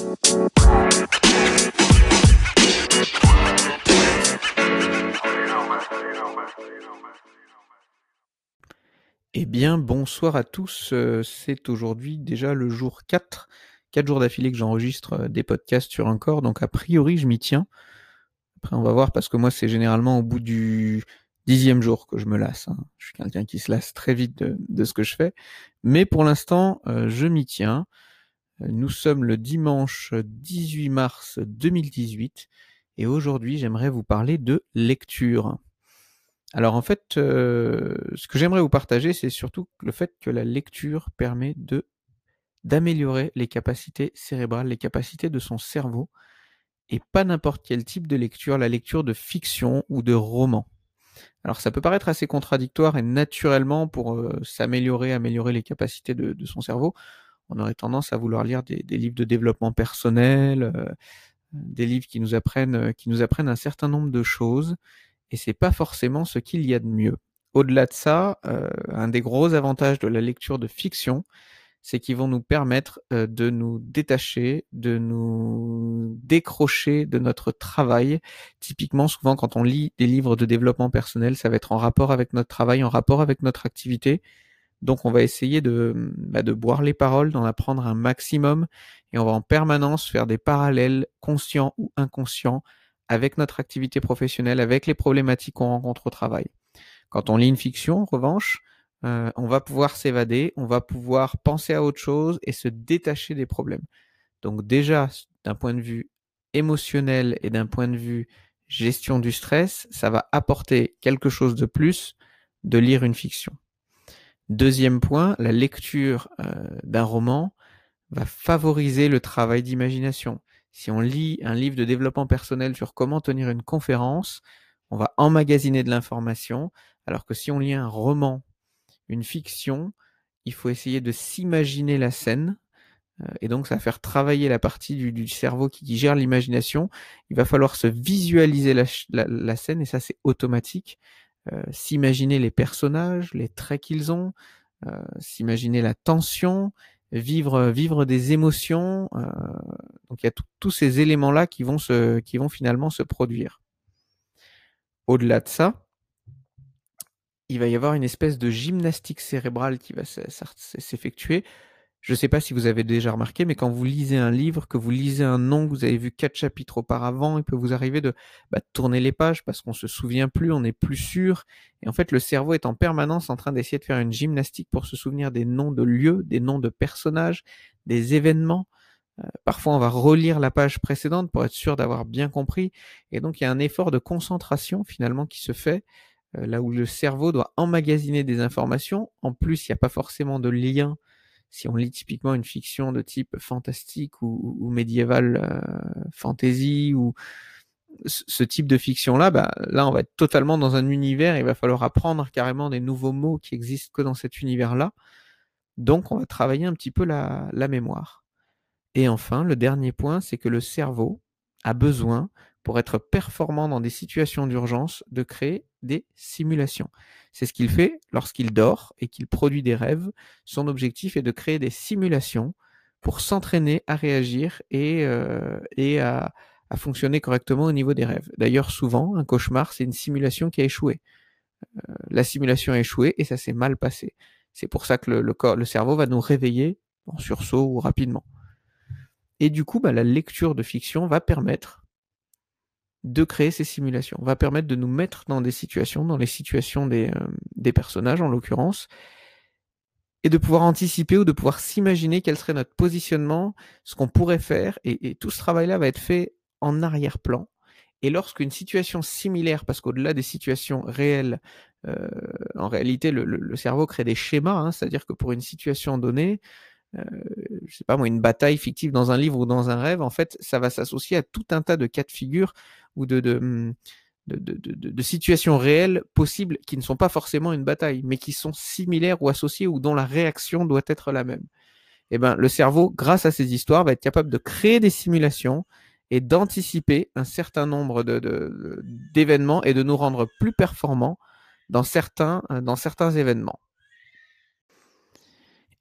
Eh bien, bonsoir à tous. Euh, c'est aujourd'hui déjà le jour 4. 4 jours d'affilée que j'enregistre euh, des podcasts sur un corps. Donc, a priori, je m'y tiens. Après, on va voir parce que moi, c'est généralement au bout du dixième jour que je me lasse. Hein. Je suis quelqu'un qui se lasse très vite de, ce que je fais. Mais pour l'instant, euh, je m'y tiens. Nous sommes le dimanche 18 mars 2018 et aujourd'hui j'aimerais vous parler de lecture. Alors en fait, euh, ce que j'aimerais vous partager, c'est surtout le fait que la lecture permet de d'améliorer les capacités cérébrales, les capacités de son cerveau, et pas n'importe quel type de lecture, la lecture de fiction ou de roman. Alors ça peut paraître assez contradictoire et naturellement pour euh, s'améliorer, améliorer les capacités de, son cerveau, on aurait tendance à vouloir lire des, livres de développement personnel, euh, des livres qui nous apprennent, qui nous apprennent un certain nombre de choses et c'est pas forcément ce qu'il y a de mieux. Au-delà de ça, euh, un des gros avantages de la lecture de fiction, c'est qu'ils vont nous permettre euh, de nous détacher, de nous décrocher de notre travail. Typiquement, souvent, quand on lit des livres de développement personnel, ça va être en rapport avec notre travail, en rapport avec notre activité. Donc, on va essayer de, bah, de boire les paroles, d'en apprendre un maximum, et on va en permanence faire des parallèles conscients ou inconscients avec notre activité professionnelle, avec les problématiques qu'on rencontre au travail. Quand on lit une fiction, en revanche, euh, on va pouvoir s'évader, on va pouvoir penser à autre chose et se détacher des problèmes. Donc déjà, d'un point de vue émotionnel et d'un point de vue gestion du stress, ça va apporter quelque chose de plus de lire une fiction. Deuxième point, la lecture euh, d'un roman va favoriser le travail d'imagination. Si on lit un livre de développement personnel sur comment tenir une conférence, on va emmagasiner de l'information, alors que si on lit un roman, une fiction, il faut essayer de s'imaginer la scène, euh, et donc ça va faire travailler la partie du, cerveau qui, gère l'imagination. Il va falloir se visualiser la, scène, et ça c'est automatique. Euh, s'imaginer les personnages, les traits qu'ils ont, euh, s'imaginer la tension, vivre vivre des émotions. Euh, donc il y a tous ces éléments là qui vont se qui vont finalement se produire. Au-delà de ça, il va y avoir une espèce de gymnastique cérébrale qui va s'effectuer je ne sais pas si vous avez déjà remarqué, mais quand vous lisez un livre, que vous lisez un nom, que vous avez vu quatre chapitres auparavant, il peut vous arriver de bah, tourner les pages parce qu'on se souvient plus, on n'est plus sûr. Et en fait, le cerveau est en permanence en train d'essayer de faire une gymnastique pour se souvenir des noms de lieux, des noms de personnages, des événements. Euh, parfois, on va relire la page précédente pour être sûr d'avoir bien compris. Et donc, il y a un effort de concentration finalement qui se fait euh, là où le cerveau doit emmagasiner des informations. En plus, il n'y a pas forcément de lien si on lit typiquement une fiction de type fantastique ou, médiéval euh, fantasy ou ce type de fiction-là, bah, là, on va être totalement dans un univers. Il va falloir apprendre carrément des nouveaux mots qui existent que dans cet univers-là. Donc, on va travailler un petit peu la, la mémoire. Et enfin, le dernier point, c'est que le cerveau a besoin pour être performant dans des situations d'urgence, de créer des simulations. C'est ce qu'il fait lorsqu'il dort et qu'il produit des rêves. Son objectif est de créer des simulations pour s'entraîner à réagir et, euh, et à, fonctionner correctement au niveau des rêves. D'ailleurs, souvent, un cauchemar, c'est une simulation qui a échoué. Euh, la simulation a échoué et ça s'est mal passé. C'est pour ça que le, corps, le cerveau va nous réveiller en sursaut ou rapidement. Et du coup, bah, la lecture de fiction va permettre de créer ces simulations, va permettre de nous mettre dans des situations, dans les situations des, euh, des personnages en l'occurrence, et de pouvoir anticiper ou de pouvoir s'imaginer quel serait notre positionnement, ce qu'on pourrait faire, et, tout ce travail-là va être fait en arrière-plan. Et lorsqu'une situation similaire, parce qu'au-delà des situations réelles, euh, en réalité, le, cerveau crée des schémas, hein, c'est-à-dire que pour une situation donnée, euh, je sais pas moi, une bataille fictive dans un livre ou dans un rêve, en fait, ça va s'associer à tout un tas de cas de figure ou de, de, de, de, situations réelles possibles qui ne sont pas forcément une bataille, mais qui sont similaires ou associées ou dont la réaction doit être la même. Et eh ben, le cerveau, grâce à ces histoires, va être capable de créer des simulations et d'anticiper un certain nombre d'événements et de nous rendre plus performants dans certains, dans certains événements.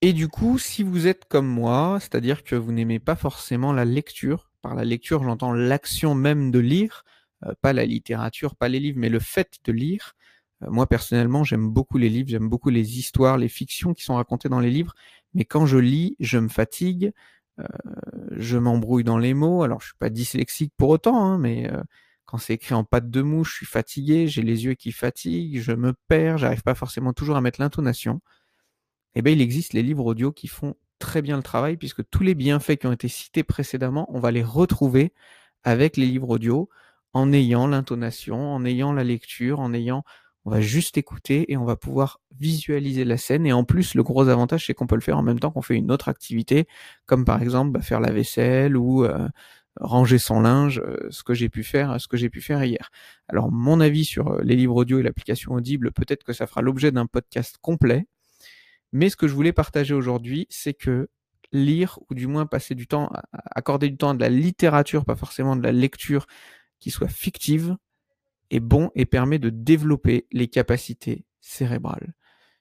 Et du coup, si vous êtes comme moi, c'est-à-dire que vous n'aimez pas forcément la lecture, par la lecture j'entends l'action même de lire, euh, pas la littérature, pas les livres, mais le fait de lire. Euh, moi personnellement, j'aime beaucoup les livres, j'aime beaucoup les histoires, les fictions qui sont racontées dans les livres, mais quand je lis, je me fatigue, euh, je m'embrouille dans les mots. Alors je suis pas dyslexique pour autant, hein, mais quand c'est écrit en patte de mouche, je suis fatigué, j'ai les yeux qui fatiguent, je me perds, j'arrive pas forcément toujours à mettre l'intonation. Eh bien, il existe les livres audio qui font très bien le travail puisque tous les bienfaits qui ont été cités précédemment, on va les retrouver avec les livres audio en ayant l'intonation, en ayant la lecture, en ayant on va juste écouter et on va pouvoir visualiser la scène. Et en plus, le gros avantage, c'est qu'on peut le faire en même temps qu'on fait une autre activité, comme par exemple bah, faire la vaisselle ou euh, ranger son linge, euh, ce que j'ai pu faire, ce que j'ai pu faire hier. Alors, mon avis sur euh, les livres audio et l'application Audible, peut-être que ça fera l'objet d'un podcast complet. Mais ce que je voulais partager aujourd'hui, c'est que lire, ou du moins passer du temps, accorder du temps à de la littérature, pas forcément de la lecture qui soit fictive, est bon et permet de développer les capacités cérébrales.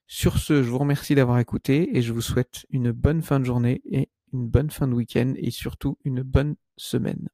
Sur ce, je vous remercie d'avoir écouté et je vous souhaite une bonne fin de journée et une bonne fin de week-end et surtout une bonne semaine.